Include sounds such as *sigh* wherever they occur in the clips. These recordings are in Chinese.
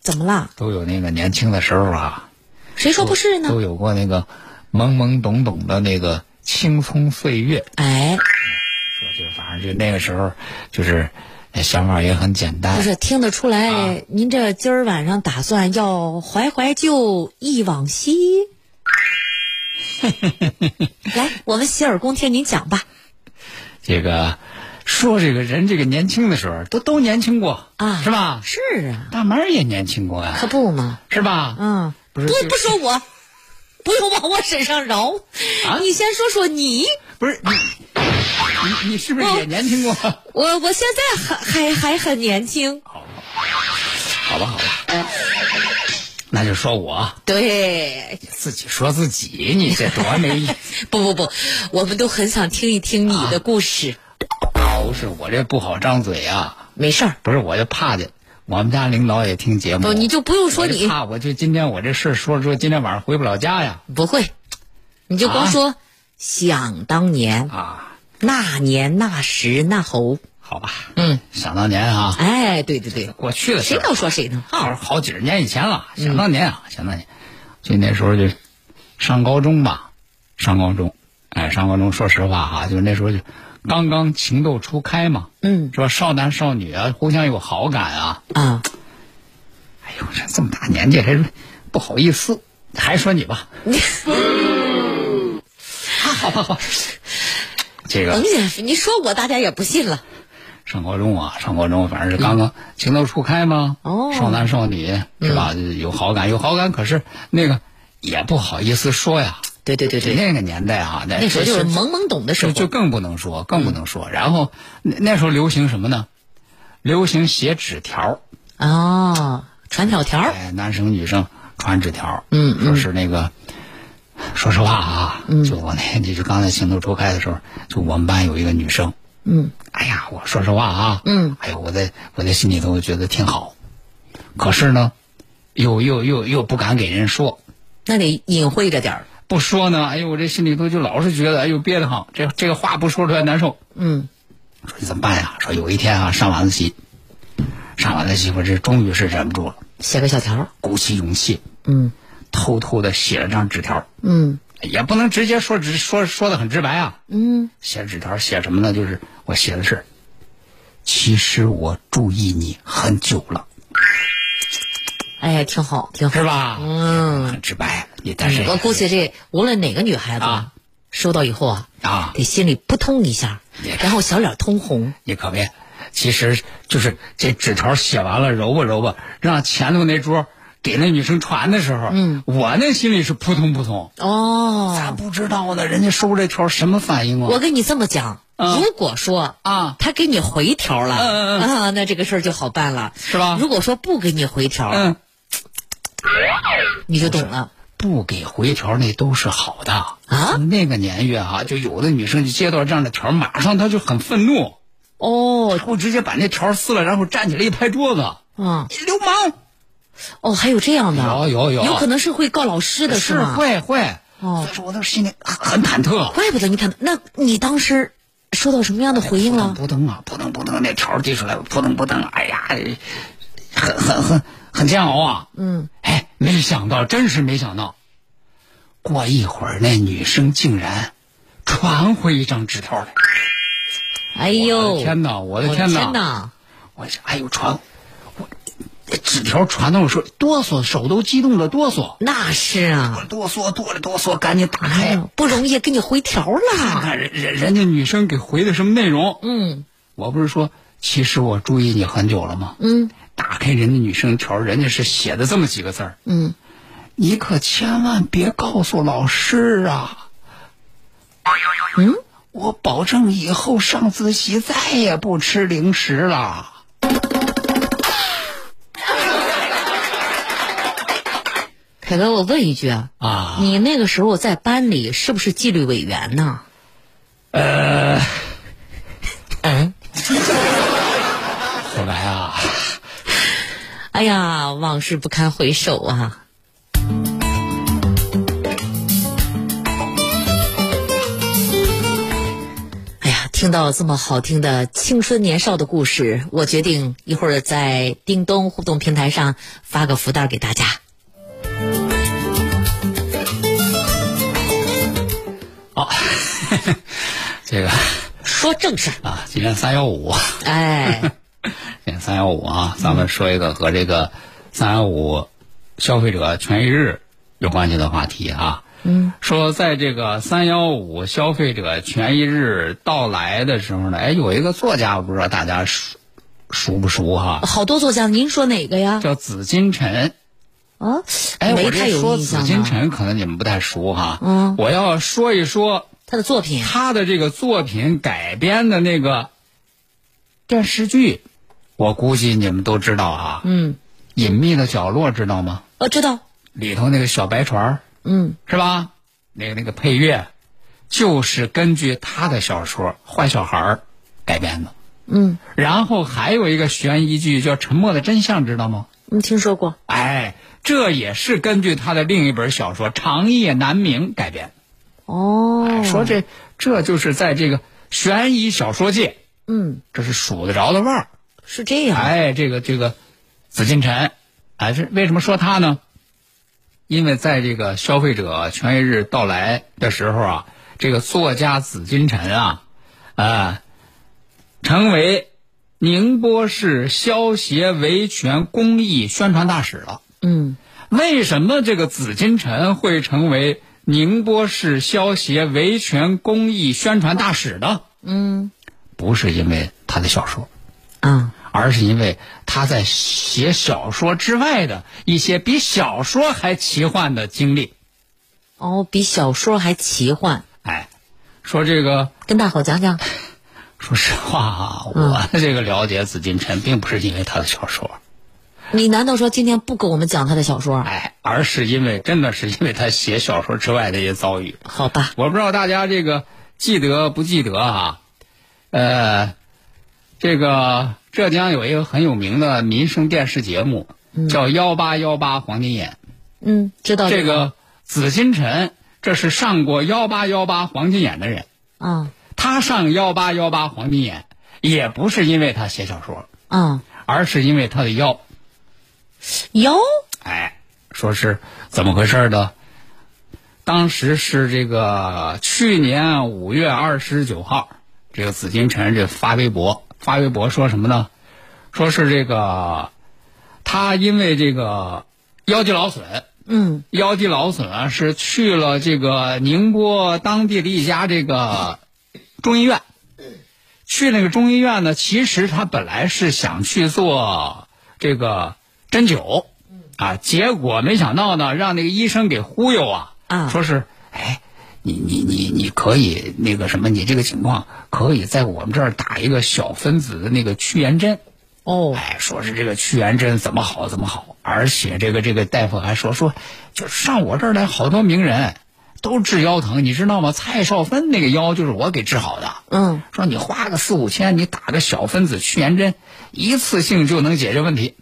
怎么了？都有那个年轻的时候啊，谁说不是呢？都有过那个懵懵懂懂的那个青葱岁月。哎，说就反正就那个时候，就是想法也很简单。不是听得出来，您这今儿晚上打算要怀怀旧忆往昔？*laughs* 来，我们洗耳恭听，您讲吧。这个。说这个人这个年轻的时候都都年轻过啊，是吧？是啊，大门也年轻过呀，可不嘛，是吧？嗯，不是不不说我，不用往我身上饶啊！你先说说你，不是你，你你是不是也年轻过？我我现在还还还很年轻。好，好吧，好吧，那就说我对，自己说自己，你这多没 *laughs* 意思。不不不，我们都很想听一听你的故事。不是我这不好张嘴啊，没事儿。不是我就怕的，我们家领导也听节目。不，你就不用说你。怕，我就今天我这事说说，今天晚上回不了家呀。不会，你就光说想当年。啊，那年那时那猴。好吧，嗯，想当年啊，哎，对对对，过去的谁能说谁呢？好。好几十年以前了，想当年啊，想当年，就那时候就上高中吧，上高中，哎，上高中，说实话哈，就那时候就。刚刚情窦初开嘛，嗯，说少男少女啊，互相有好感啊，啊，哎呦，这这么大年纪还不好意思，还说你吧，好好好，这个，你说我大家也不信了。上高中啊，上高中，反正是刚刚情窦初开嘛，哦，少男少女是吧？有好感，有好感，可是那个也不好意思说呀。对对对对，那个年代啊，那时候就是懵懵懂的时候，就更不能说，更不能说。然后那那时候流行什么呢？流行写纸条啊，传条条哎，男生女生传纸条嗯说是那个，说实话啊，就我那，就是刚才情窦初开的时候，就我们班有一个女生，嗯，哎呀，我说实话啊，嗯，哎呦，我在我在心里头觉得挺好，可是呢，又又又又不敢给人说，那得隐晦着点儿。不说呢，哎呦，我这心里头就老是觉得，哎呦憋得慌，这这个话不说出来难受。嗯，说你怎么办呀？说有一天啊，上晚自习，上晚自习，我这终于是忍不住了，写个小条，鼓起勇气，嗯，偷偷的写了张纸条，嗯，也不能直接说直说说的很直白啊，嗯，写纸条写什么呢？就是我写的是，其实我注意你很久了。哎，挺好，挺好，是吧？嗯，很直白。你但是我估计这无论哪个女孩子啊，收到以后啊啊，得心里扑通一下，然后小脸通红。你可别，其实就是这纸条写完了，揉吧揉吧，让前头那桌给那女生传的时候，嗯，我那心里是扑通扑通。哦，咋不知道呢？人家收这条什么反应啊？我跟你这么讲，如果说啊，他给你回条了，嗯嗯啊，那这个事儿就好办了，是吧？如果说不给你回条，嗯。你就懂了，不给回条那都是好的啊。那个年月哈，就有的女生就接到这样的条，马上她就很愤怒，哦，后直接把那条撕了，然后站起来一拍桌子，嗯，流氓。哦，还有这样的，有有有，有可能是会告老师的是吗？会会。哦，所以说我都心里很忐忑。怪不得你忐，那你当时收到什么样的回应了？扑腾啊，扑腾扑腾，那条递出来，扑腾扑腾，哎呀，很很很很煎熬啊。嗯，哎，没想到，真是没想到。过一会儿，那女生竟然传回一张纸条来。哎呦，天哪！我的天哪！哪！我哎呦，传我纸条传到我手，哆嗦，手都激动的哆嗦，那是啊，哆嗦哆了哆嗦，赶紧打开，哎不容易，给你回条看了。看人人人家女生给回的什么内容。嗯我不是说，其实我注意你很久了吗？嗯打开人家女生条，人家是写的这么几个字儿，嗯，你可千万别告诉老师啊。嗯，我保证以后上自习再也不吃零食了。凯哥，我问一句啊，啊，你那个时候在班里是不是纪律委员呢？呃，嗯，后来啊，哎呀，往事不堪回首啊。哎呀，听到这么好听的青春年少的故事，我决定一会儿在叮咚互动平台上发个福袋给大家。好，*laughs* 这个说正事儿，啊，今天三幺五，哎，*laughs* 三幺五啊，咱们说一个和这个三幺五消费者权益日有关系的话题啊。嗯，说在这个三幺五消费者权益日到来的时候呢，哎，有一个作家，我不知道大家熟熟不熟哈，好多作家，您说哪个呀？叫紫金陈。啊，哎，我这没太有说紫。金陈可能你们不太熟哈。嗯我要说一说他的作品他的这个作品改编的那个电视剧，我估计你们都知道啊。嗯，隐秘的角落知道吗？我知道，里头那个小白船嗯是吧？那个那个配乐，就是根据他的小说《坏小孩》改编的。嗯，然后还有一个悬疑剧叫《沉默的真相》，知道吗？你听说过？哎，这也是根据他的另一本小说《长夜难明》改编。哦，哎，说这这就是在这个悬疑小说界，嗯，这是数得着的腕儿。是这样。哎，这个这个紫禁城，哎，是为什么说他呢？因为在这个消费者权益日到来的时候啊，这个作家紫禁城啊，啊，成为宁波市消协维权公益宣传大使了。嗯为什么这个紫禁城会成为宁波市消协维权公益宣传大使呢？嗯不是因为他的小说，啊，而是因为他在写小说之外的一些比小说还奇幻的经历。哦，比小说还奇幻，哎，说这个，跟大伙讲讲。*laughs* 说实话啊，我的这个了解紫禁城，并不是因为他的小说，你难道说今天不跟我们讲他的小说？哎，而是因为真的是因为他写小说之外的一些遭遇。好吧，我不知道大家这个记得不记得啊？呃，这个浙江有一个很有名的民生电视节目，叫《幺八幺八黄金眼》。嗯，知道这个紫金陈，这是上过幺八幺八黄金眼的人。啊他上幺八幺八黄金眼，也不是因为他写小说，啊而是因为他的腰。腰哎，说是怎么回事呢？当时是这个去年五月二十九号，这个紫金陈这发微博，发微博说什么呢？说是这个他因为这个腰肌劳损，嗯腰肌劳损啊，是去了这个宁波当地的一家这个中医院。去那个中医院呢，其实他本来是想去做这个针灸，啊，结果没想到呢，让那个医生给忽悠啊，啊说是，哎，你你你你可以那个什么，你这个情况可以在我们这儿打一个小分子的那个去炎针。哦哎，说是这个去炎针怎么好怎么好，而且这个这个大夫还说说，就上我这儿来好多名人，都治腰疼，你知道吗？蔡少芬那个腰就是我给治好的。嗯说你花个四五千，你打个小分子去炎针，一次性就能解决问题。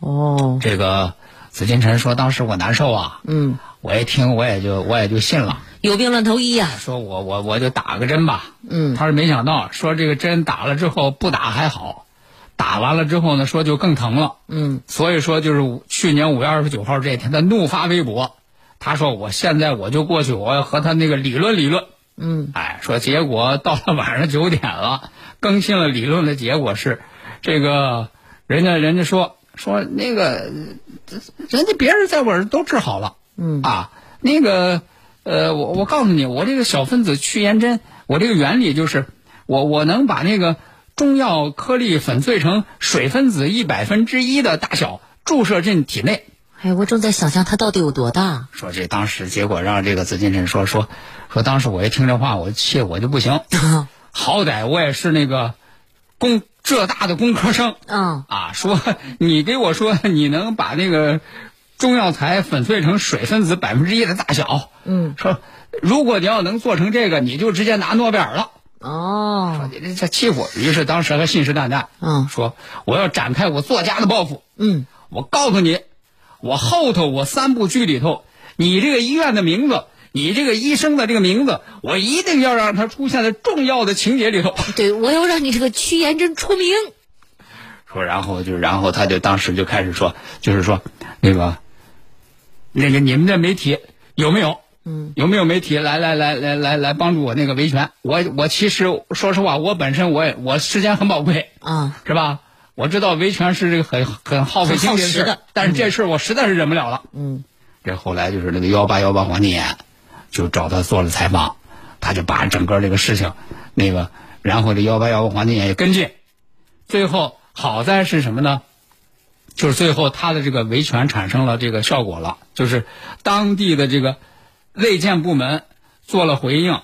哦这个紫金陈说，当时我难受啊，嗯，我一听我也就我也就信了，有病乱投医呀。说我我我就打个针吧。嗯他是没想到说这个针打了之后不打还好，打完了之后呢说就更疼了。嗯所以说，就是去年五月二十九号这天，他怒发微博，他说：“我现在我就过去，我要和他那个理论理论。”嗯哎，说结果 *laughs* 到了晚上九点了，更新了理论的结果是，这个人家人家说说那个呃人家别人在我这儿都治好了，嗯啊，那个呃，我我告诉你，我这个小分子去炎针，我这个原理就是我我能把那个中药颗粒粉碎成水分子一百分之一的大小，注射进体内。哎，我正在想象它到底有多大。说这当时结果让这个紫禁城说说说，当时我一听这话，我气我就不行，*laughs* 好歹我也是那个工浙大的工科生嗯啊，说你给我说你能把那个中药材粉碎成水分子百分之一的大小，嗯，说如果你要能做成这个，你就直接拿诺贝尔了。哦，你这这气我，于是当时还信誓旦旦，嗯说我要展开我作家的抱负，嗯，我告诉你，我后头我三部剧里头，你这个医院的名字，你这个医生的这个名字，我一定要让他出现在重要的情节里头。对，我要让你这个屈延真出名。说，然后就，然后他就当时就开始说，就是说，那个，那个你们这媒体有没有？嗯，有没有媒体来来来来来来帮助我那个维权？我我其实说实话，我本身我也我时间很宝贵，啊，是吧？我知道维权是这个很很耗费精力的事但是这事儿我实在是忍不了了。嗯这后来就是那个幺八幺八黄金眼，就找他做了采访，他就把整个这个事情，那个，然后这幺八幺八黄金眼也跟进，最后好在是什么呢？就是最后他的这个维权产生了这个效果了，就是当地的这个卫健部门做了回应，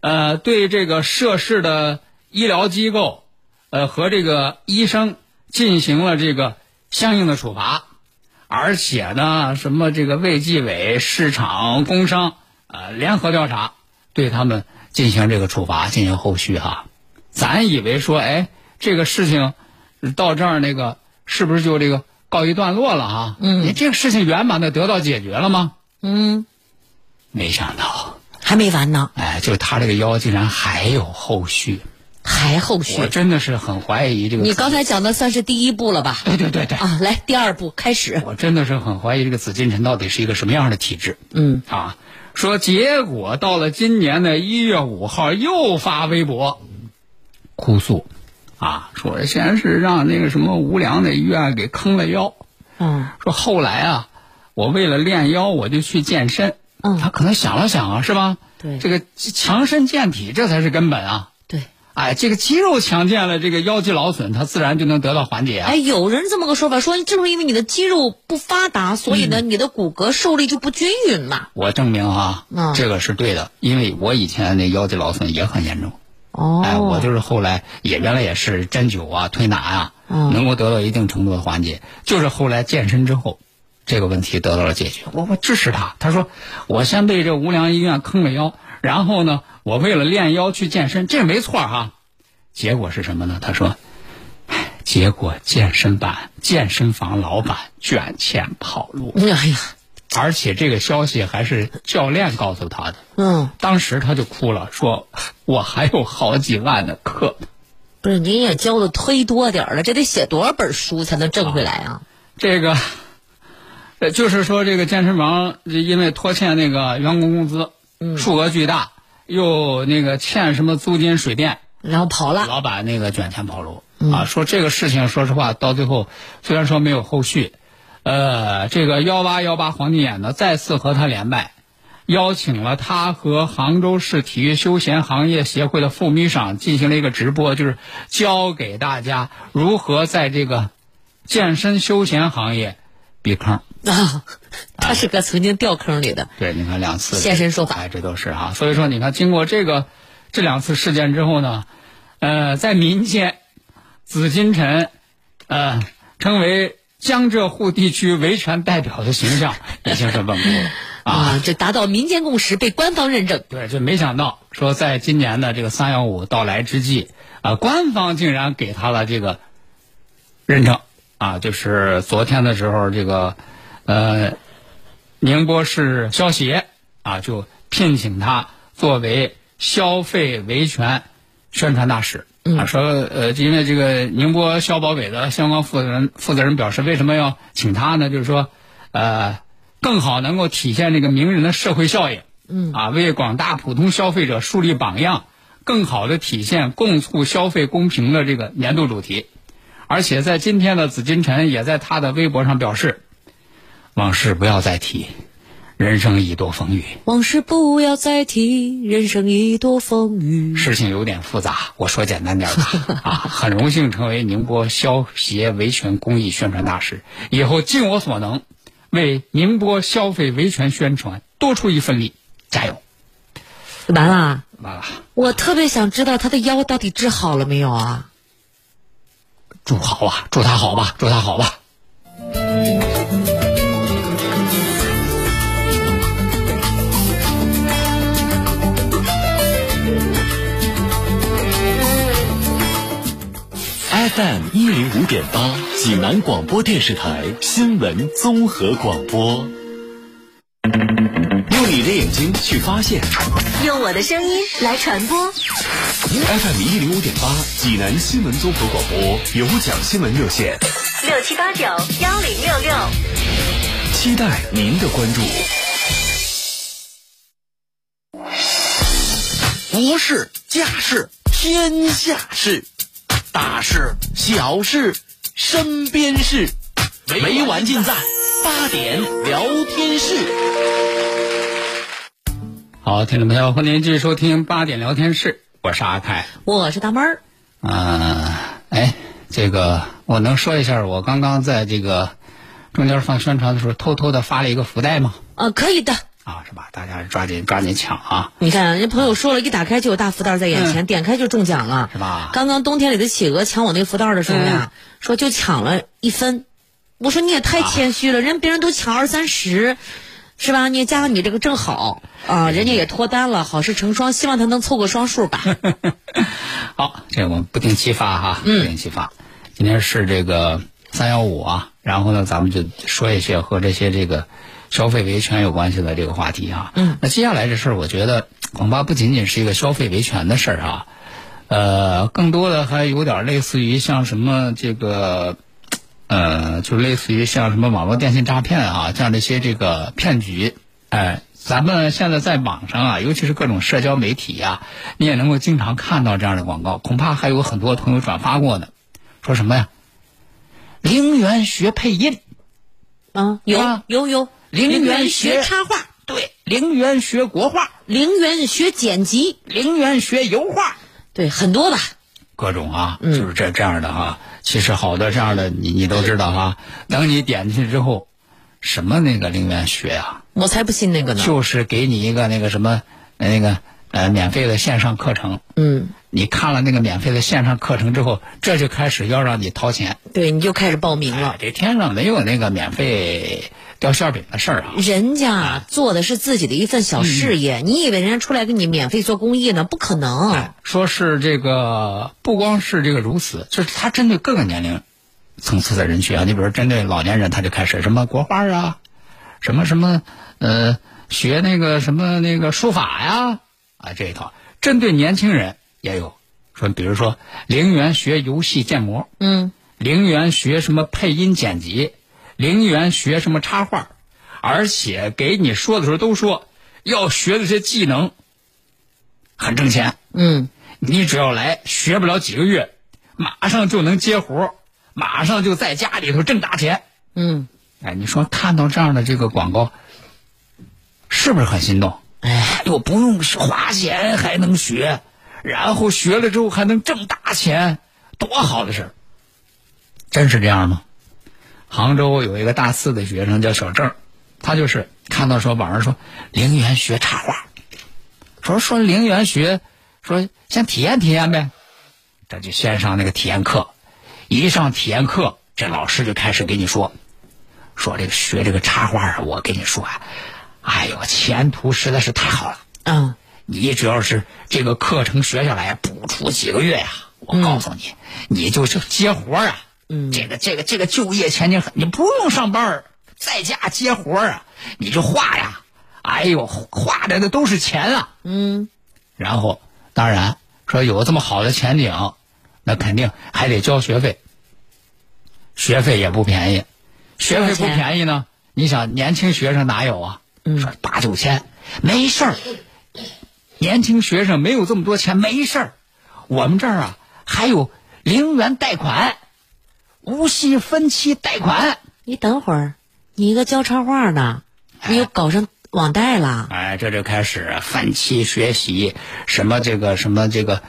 呃，对这个涉事的医疗机构，呃和这个医生进行了这个相应的处罚。而且呢，什么这个卫计委、市场、工商，呃，联合调查，对他们进行这个处罚，进行后续哈。咱以为说，哎，这个事情到这儿那个是不是就这个告一段落了哈？嗯你这个事情圆满的得到解决了吗？嗯，没想到，还没完呢，哎，就他这个腰竟然还有后续，还后续我。真的是很怀疑这个。你刚才讲的算是第一步了吧？对对对对，啊，来第二步开始。我真的是很怀疑这个紫禁城到底是一个什么样的体制。嗯啊，说结果到了今年的一月五号又发微博哭诉，啊，说先是让那个什么无良的医院给坑了腰，嗯说后来啊，我为了练腰我就去健身，嗯他可能想了想啊，是吧？对这个强身健体这才是根本啊。对。哎，这个肌肉强健了，这个腰肌劳损它自然就能得到缓解啊。哎，有人这么个说法，说正是因为你的肌肉不发达，所以呢，你的骨骼受力就不均匀嘛。我证明啊，嗯这个是对的，因为我以前那腰肌劳损也很严重。哦哎，我就是后来也原来也是针灸啊、推拿啊、嗯能够得到一定程度的缓解。就是后来健身之后，这个问题得到了解决。我我支持他，他说我先被这无良医院坑了腰，然后呢，我为了练腰去健身，这没错哈。结果是什么呢？他说，唉结果健身板、健身房老板卷钱跑路，哎呀，而且这个消息还是教练告诉他的。嗯，当时他就哭了，说：“我还有好几万的课。不是您也教的忒多点儿了，这得写多少本书才能挣回来啊？”这个，呃，就是说这个健身房因为拖欠那个员工工资，数额巨大，又那个欠什么租金、水电，然后跑了，老板那个卷钱跑路、啊。说这个事情，说实话，到最后虽然说没有后续，呃，这个幺八幺八黄金眼呢再次和他连麦，邀请了他和杭州市体育休闲行业协会的副秘书长进行了一个直播，就是教给大家如何在这个健身休闲行业避坑。啊，他是个曾经掉坑里的。对，你看两次现身说法哎，这都是哈。所以说，你看经过这个这两次事件之后呢，呃，在民间，紫金陈，呃，称为江浙沪地区维权代表的形象 *laughs* 已经是稳固了啊。啊，这达到民间共识，被官方认证。对，就没想到说，在今年的这个三幺五到来之际，啊，官方竟然给他了这个认证啊，就是昨天的时候，这个呃，宁波市消协啊就聘请他作为消费维权宣传大使。啊，说呃，因为这个宁波消保委的相关负责人负责人表示，为什么要请他呢？就是说，呃，更好能够体现这个名人的社会效应。嗯，啊，为广大普通消费者树立榜样，更好的体现共促消费公平的这个年度主题。而且在今天的紫金陈也在他的微博上表示，往事不要再提，人生已多风雨。往事不要再提，人生已多风雨。事情有点复杂，我说简单点吧。*laughs* 啊，很荣幸成为宁波消协维权公益宣传大使，以后尽我所能，为宁波消费维权宣传多出一份力，加油！完了，完了，我特别想知道他的腰到底治好了没有啊？祝好啊，祝他好吧，祝他好吧。FM 一零五点八，济南广播电视台新闻综合广播。用你的眼睛去发现用我的声音来传播。，FM 一零五点八，济南新闻综合广播有奖新闻热线，六七八九幺零六六。期待您的关注。国事、家事、天下事，大事、小事、身边事，每晚尽在八点聊天室。好，听众朋友，欢迎继续收听八点聊天室，我是阿凯。我是大妹儿，嗯、哎，这个我能说一下，我刚刚在这个中间放宣传的时候，偷偷的发了一个福袋吗？呃，可以的。啊，是吧？大家抓紧抓紧抢啊！你看，人朋友说了，一打开就有大福袋在眼前，点开就中奖了，是吧刚刚冬天里的企鹅抢我那福袋的时候呀，说就抢了一分，我说你也太谦虚了，人别人都抢二三十，是吧？你加上你这个正好啊，人家也脱单了，好事成双，希望他能凑个双数吧。*laughs* 好，这我们不定期发哈，不定期发。今天是这个三幺五啊，然后呢，咱们就说一些和这些这个消费维权有关系的这个话题啊。嗯，那接下来这事儿，我觉得 *tsk* 恐怕不仅仅是一个消费维权的事儿啊，呃，更多的还有点类似于像什么这个。*tsk* 呃，就类似于像什么网络电信诈骗啊，这样的一些这个骗局，哎，咱们现在在网上啊，尤其是各种社交媒体呀、你也能够经常看到这样的广告，恐怕还有很多朋友转发过呢。说什么呀？零元学配音，啊，有啊有有，零元学学插画，对，零元学国画，零元学剪辑，零元学油画，对，很多吧。各种啊，就是这这样的哈、其实好多这样的你你都知道哈、等你点进去之后，什么那个零元学呀、我才不信那个呢。就是给你一个那个什么呃那个呃免费的线上课程。嗯，你看了那个免费的线上课程之后，这就开始要让你掏钱。对，你就开始报名哎了，。这天上没有那个免费掉馅饼的事儿啊！人家做的是自己的一份小事业，你以为人家出来给你免费做公益呢？不可能。哎，说是这个，不光是这个如此，就是他针对各个年龄层次的人群啊。你比如说针对老年人，他就开始什么国画啊，什么什么呃，学那个什么那个书法呀啊这一套。针对年轻人也有说，比如说零元学游戏建模，嗯，零元学什么配音剪辑，零元学什么插画，而且给你说的时候都说要学的这些技能很挣钱。嗯，你只要来，学不了几个月，马上就能接活马上就在家里头挣大钱。嗯，哎，你说看到这样的这个广告，是不是很心动？哎，又不用花钱还能学，然后学了之后还能挣大钱，多好的事儿！真是这样吗？杭州有一个大四的学生叫小郑，他就是看到说网上说陵园学插画，说说陵园学，说先体验体验呗，这就先上那个体验课，一上体验课，这老师就开始给你说，说这个学这个插画啊，我跟你说啊，哎呦，前途实在是太好了。嗯，你只要是这个课程学下来，不出几个月呀、我告诉你，你就是接活儿啊。嗯，这个这个这个就业前景很，你不用上班儿，在家接活儿啊，你就画呀，哎呦，画的那都是钱啊。嗯，然后当然说有这么好的前景，那肯定还得交学费，学费也不便宜，学费不便宜呢。你想年轻学生哪有啊？说八九千没事儿，年轻学生没有这么多钱没事儿，我们这儿啊还有零元贷款，无息分期贷款。你等会儿，你一个教插画的，你又搞上网贷了？哎，这就开始分期学习，什么这个什么这个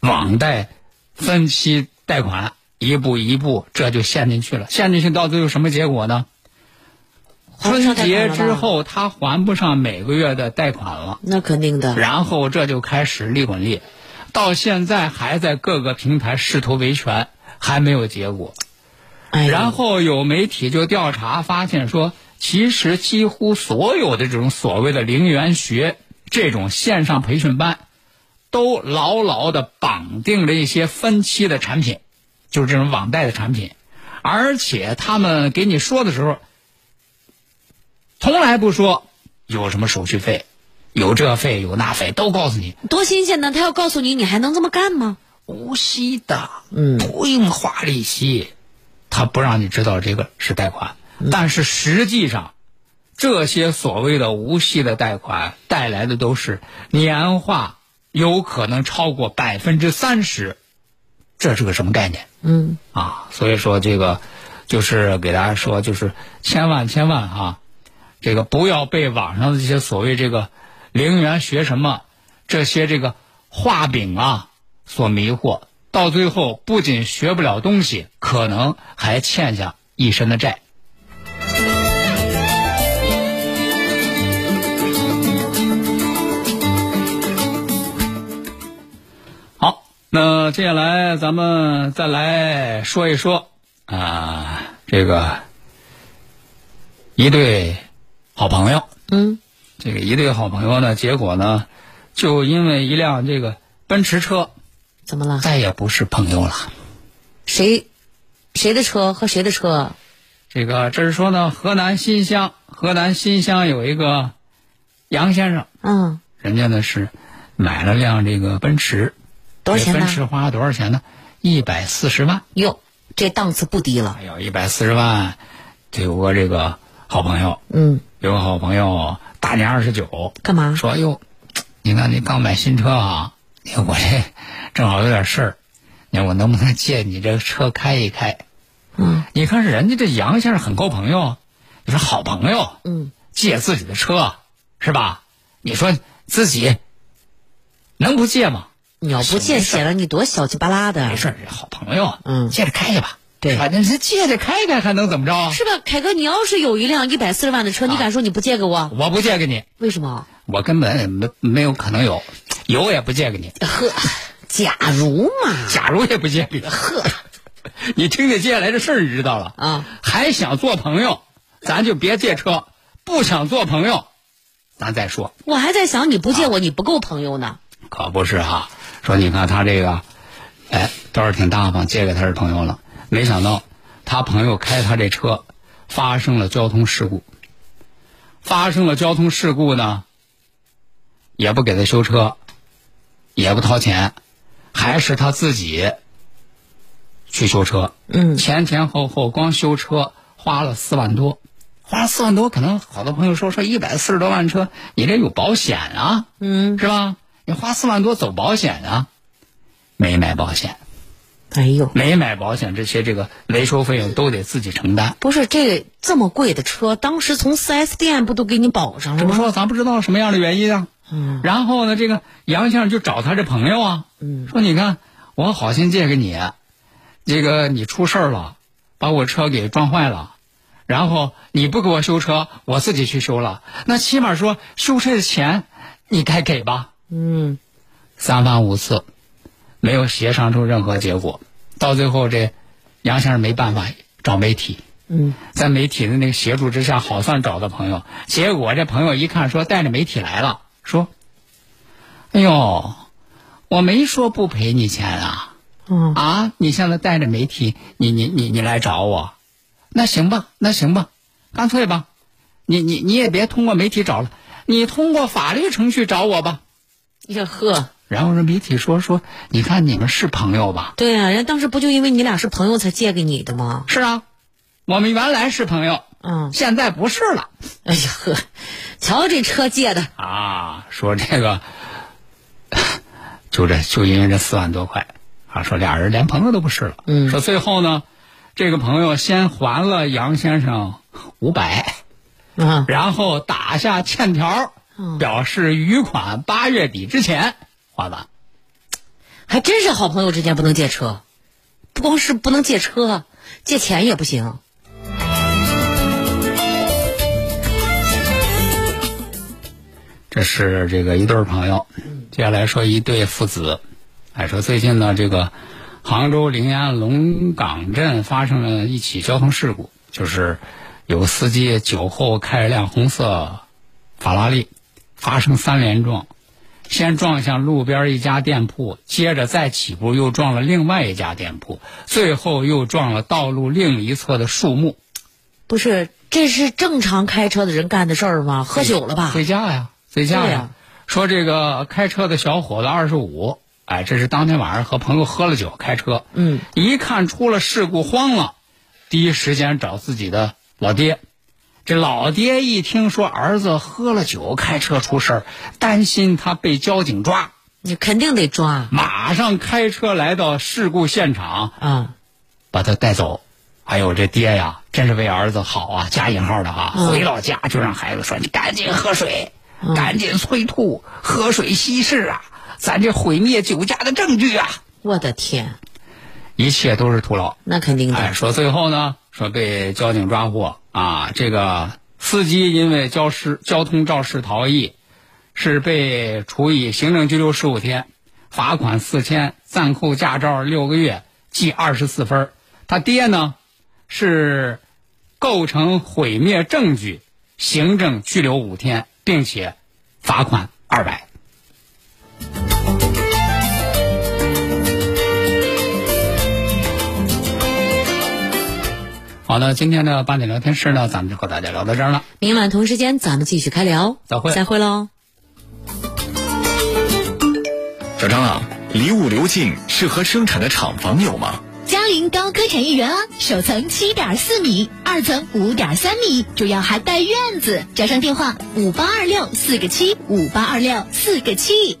网贷、分期贷款，一步一步这就陷进去了。陷进去到最后什么结果呢？春节之后，他还不上每个月的贷款了。那肯定的。然后这就开始利滚利，到现在还在各个平台试图维权，还没有结果。哎，然后有媒体就调查发现说，其实几乎所有的这种所谓的零元学这种线上培训班，都牢牢的绑定了一些分期的产品，就是这种网贷的产品，而且他们给你说的时候，从来不说有什么手续费，有这费有那费，都告诉你多新鲜呢！他要告诉你，你还能这么干吗？无息的，嗯。不用花利息，他不让你知道这个是贷款，但是实际上，这些所谓的无息的贷款带来的都是年化有可能超过百分之三十，这是个什么概念？嗯，啊？所以说这个就是给大家说，就是千万千万啊，这个不要被网上的这些所谓这个零元学什么这些这个画饼啊所迷惑，到最后不仅学不了东西，可能还欠下一身的债。好，那接下来咱们再来说一说啊、这个一对好朋友。嗯，这个一对好朋友呢，结果呢，就因为一辆这个奔驰车，怎么了？再也不是朋友了。谁谁的车和谁的车？这个这是说呢，河南新乡，河南新乡有一个杨先生，嗯，人家呢是买了辆这个奔驰，多少钱呢？奔驰花了多少钱呢？一百四十万。哟，这档次不低了。哎呦，一百四十万，就有个这个好朋友，嗯，有个好朋友大年二十九，干嘛？说：“哟，你看你刚买新车啊，你看 *laughs* 我这正好有点事儿，你看我能不能借你这个车开一开？”嗯，你看人家这杨先生很够朋友，你说好朋友，嗯，借自己的车是吧？你说自己能不借吗？你要不借，显得你多小气巴拉的没。事儿，好朋友，嗯借着开去吧，对是吧？那这借着开开还能怎么着？是吧，凯哥？你要是有一辆一百四十万的车，你敢说你不借给我？我不借给你，为什么？我根本也没没有可能有，有也不借给你，呵，假如嘛，假如也不借给你。呵，*laughs* 你听听接下来的事儿，你知道了啊？还想做朋友，咱就别借车；不想做朋友，咱再说。我还在想你不借我，你不够朋友呢。可不是哈，说你看他这个，哎，倒是挺大方，借给他是朋友了。没想到他朋友开他这车，发生了交通事故。发生了交通事故呢，也不给他修车，也不掏钱，还是他自己去修车。嗯前前后后光修车花了四万多，花了四万多，可能好多朋友说说一百四十多万车，你这有保险啊，嗯，是吧？你花四万多走保险啊，没买保险，哎呦，没买保险，这些这个维修费用都得自己承担。不是这这么贵的车，当时从四 S 店不都给你保上了吗？这么说，咱不知道什么样的原因啊。嗯然后呢，这个杨先生就找他这朋友啊，嗯说你看我好心借给你，这个你出事儿了，把我车给撞坏了，然后你不给我修车，我自己去修了，那起码说修车的钱你该给吧？嗯，三番五次，没有协商出任何结果，到最后这杨先生没办法找媒体。嗯，在媒体的那个协助之下，好算找到朋友。结果这朋友一看，说带着媒体来了，说：“哎呦，我没说不赔你钱啊，嗯啊，你现在带着媒体，你你你你来找我，那行吧，那行吧，干脆吧，你你你也别通过媒体找了，你通过法律程序找我吧。”呀呵，然后人媒体说说，你看你们是朋友吧？对呀、人当时不就因为你俩是朋友才借给你的吗？是啊，我们原来是朋友，嗯，现在不是了哎呀呵，瞧这车借的，啊。说这个，*coughs* 就这就因为这四万多块啊，说俩人连朋友都不是了。嗯说最后呢，这个朋友先还了杨先生五百，啊，然后打下欠条，表示余款八月底之前还完。还真是好朋友之间不能借车，不光是不能借车，借钱也不行。这是这个一对儿朋友，接下来说一对父子，哎，说最近呢，这个杭州临安龙岗镇发生了一起交通事故，就是有司机酒后开着辆红色法拉利，发生三连撞，先撞向路边一家店铺，接着再起步又撞了另外一家店铺，最后又撞了道路另一侧的树木，不是，这是正常开车的人干的事儿吗？喝酒了吧？回家呀，醉驾呀！说这个开车的小伙子二十五，哎，这是当天晚上和朋友喝了酒开车，嗯，一看出了事故慌了，第一时间找自己的老爹。这老爹一听说儿子喝了酒开车出事儿，担心他被交警抓，你肯定得抓马上开车来到事故现场，啊！把他带走。哎呦，这爹呀，真是为儿子好啊，加引号的哈。嗯回老家就让孩子说：“你赶紧喝水，赶紧催吐，喝水稀释啊！咱这毁灭酒驾的证据啊！我的天，一切都是徒劳。”那肯定哎，的。说最后呢，说被交警抓获啊，这个司机因为交失交通肇事逃逸，是被处以行政拘留十五天，罚款四千，暂扣驾照六个月，记二十四分。他爹呢，是构成毁灭证据，行政拘留五天，并且罚款二百。好的，今天的八点聊天室呢，咱们就和大家聊到这儿了。明晚同时间咱们继续开聊，再会再会喽。小张啊，离物流近适合生产的厂房有吗？嘉陵高科产业园啊，首层七点四米，二层五点三米，主要还带院子。招商电话：五八二六四个七，五八二六四个七。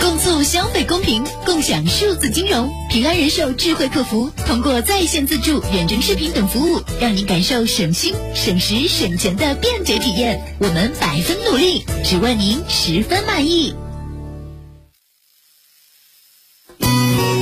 共促消费公平，共享数字金融。平安人寿智慧客服通过在线自助、远程视频等服务，让您感受省心、省时、省钱的便捷体验。我们百分努力，只为您十分满意。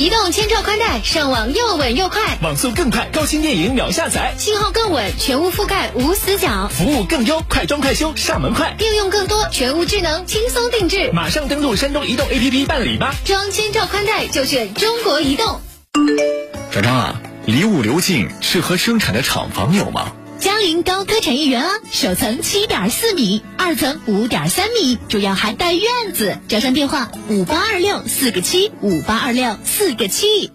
移动千兆宽带，上网又稳又快，网速更快，高清电影秒下载，信号更稳，全屋覆盖无死角，服务更优，快装快修，上门快。应用更多，全屋智能，轻松定制。马上登录山东移动 APP 办理吧。装千兆宽带就选中国移动。小张啊，离物流进适合生产的厂房有吗？嘉陵高科产业园啊，首层七点四米，二层五点三米，主要还带院子。招商电话：五八二六四个七，五八二六四个七。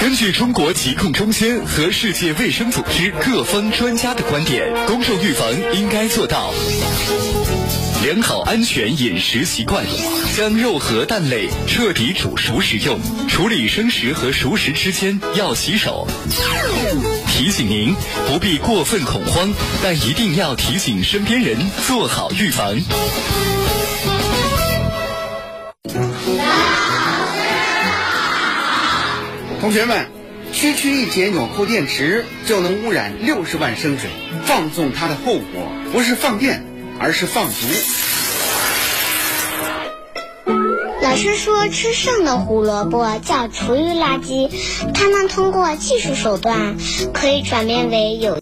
根据中国疾控中心和世界卫生组织各方专家的观点，公众预防应该做到良好安全饮食习惯，将肉和蛋类彻底煮熟食用，处理生食和熟食之间要洗手。提醒您不必过分恐慌，但一定要提醒身边人做好预防。同学们，区区一节纽扣电池就能污染六十万升水，放纵它的后果不是放电，而是放毒。老师说，吃剩的胡萝卜叫厨余垃圾，它们通过技术手段可以转变为有。